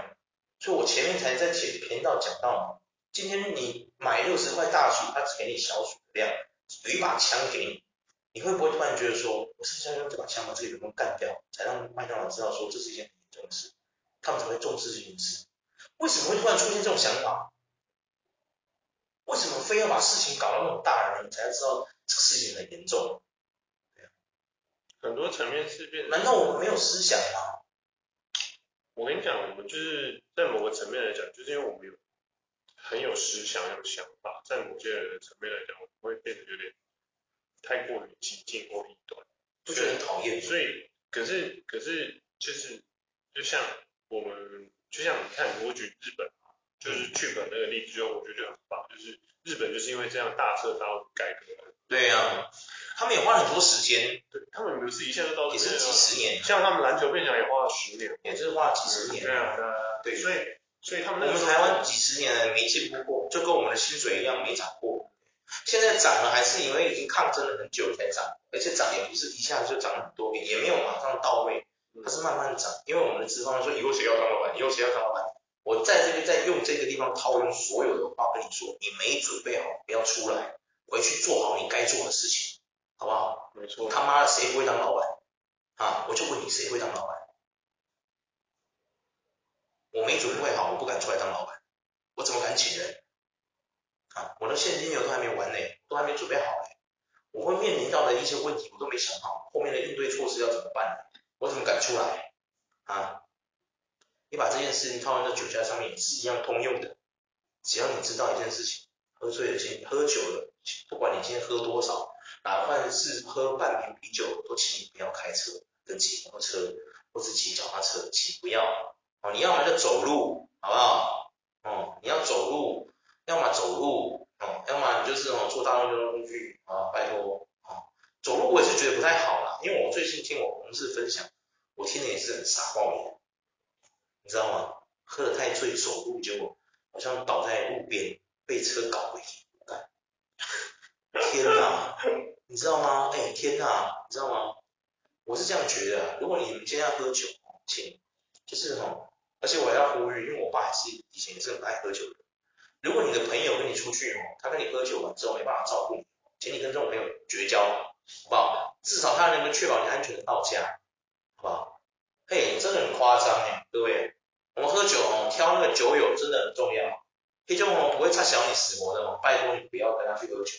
所以我前面才在前频道讲到，今天你买六十块大薯，他只给你小薯的量，有一把枪给你。你会不会突然觉得说，我是不是要用这把枪把这个员工干掉，才让麦当劳知道说这是一件很严重的事，他们才会重视这件事？为什么会突然出现这种想法？为什么非要把事情搞到那么大，你才知道这个事情很严重？很多层面是变。难道我们没有思想吗？我跟你讲，我们就是在某个层面来讲，就是因为我们有很有思想、有想法，在某些人的层面来讲，我们会变得有点。太过于激进或异端，不觉得很讨厌。所以，可是，可是，就是，就像我们，就像你看，我举日本，就是剧本那个例子，就我觉得很棒。就是日本就是因为这样大彻大悟改革。对呀、啊，他们也花很多时间。对，他们不是一下就到这，也是几十年。像他们篮球变强也花了十年，也是花了几十年。对啊，对，所以，所以他们我们台湾几十年来没进步过，就跟我们的薪水一样没涨过。现在涨了，还是因为已经抗争了很久才涨，而且涨也不是一下子就涨了很多遍，也没有马上到位，它是慢慢涨。因为我们的资方说以后谁要当老板，以后谁要当老板，我在这边在用这个地方套用所有的话跟你说，你没准备好不要出来，回去做好你该做的事情，好不好？没错。他妈的谁不会当老板？啊，我就问你谁会当老板？我没准备好，我不敢出来当老板，我怎么敢请人？啊，我的现金流都还没完呢，都还没准备好呢。我会面临到的一些问题，我都没想好，后面的应对措施要怎么办？我怎么敢出来？啊，你把这件事情套用在酒驾上面也是一样通用的。只要你知道一件事情，喝醉了，请喝酒了，不管你今天喝多少，哪怕是喝半瓶啤酒，都请你不要开车，跟骑摩托车或是骑脚踏车，请不要。哦，你要么就走路，好不好？哦，你要走路。要么走路，哦，要么你就是哦坐大众交通工具啊，拜托，哦，走路我也是觉得不太好啦，因为我最近听我同事分享，我听的也是很傻爆眼，你知道吗？喝得太醉走路，结果好像倒在路边被车搞毁，天哪，你知道吗？哎，天哪，你知道吗？我是这样觉得，如果你们今天要喝酒，请就是哦，而且我还要呼吁，因为我爸还是以前也是很爱喝酒的。如果你的朋友跟你出去哦，他跟你喝酒完之后没办法照顾你，请你跟这种朋友绝交，好不好？至少他能够确保你安全的到家，好不好？嘿，真的很夸张哎，各位，我们喝酒哦，挑那个酒友真的很重要。那种哦不会差小你死活的哦，拜托你不要跟他去喝酒，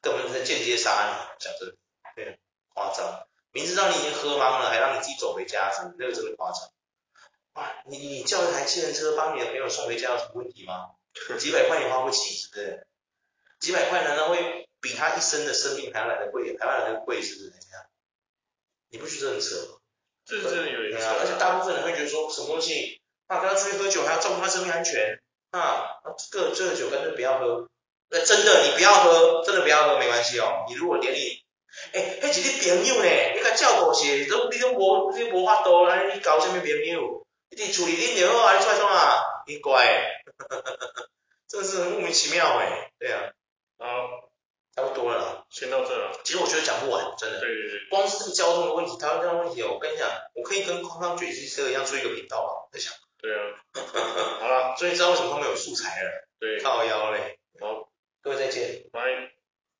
根本是间接杀你，讲真的，对，夸张。明知道你已经喝茫了，还让你自己走回家，那个真的夸张。哇，你你叫一台计程车帮你的朋友送回家有什么问题吗？几百块也花不起，是不是？几百块难道会比他一生的生命还要来的贵，还要来的贵，是不是？这样，你不觉得很扯吗？这是真的有点扯。而且大部分人会觉得说，什么东西啊，跟他出去喝酒还要照顾他生命安全啊，这个这个酒干脆不要喝。那真的你不要喝，真的不要喝没关系哦。你如果连你，哎，那是你朋友呢，你个照顾是，都你都无你无法度，安尼你交什么朋友？你伫厝里啉就好啊，你出来创啊？你乖，真的是莫名其妙哎，对啊。啊，差不多了啦，先到这了。其实我觉得讲不完，真的。对对对。光是这个交通的问题，台湾交通问题，我跟你讲，我可以跟空方卷积车一样出一个频道啊，在想。对啊。好了，终于知道为什么他们有素材了。对。靠腰嘞。好，各位再见。拜。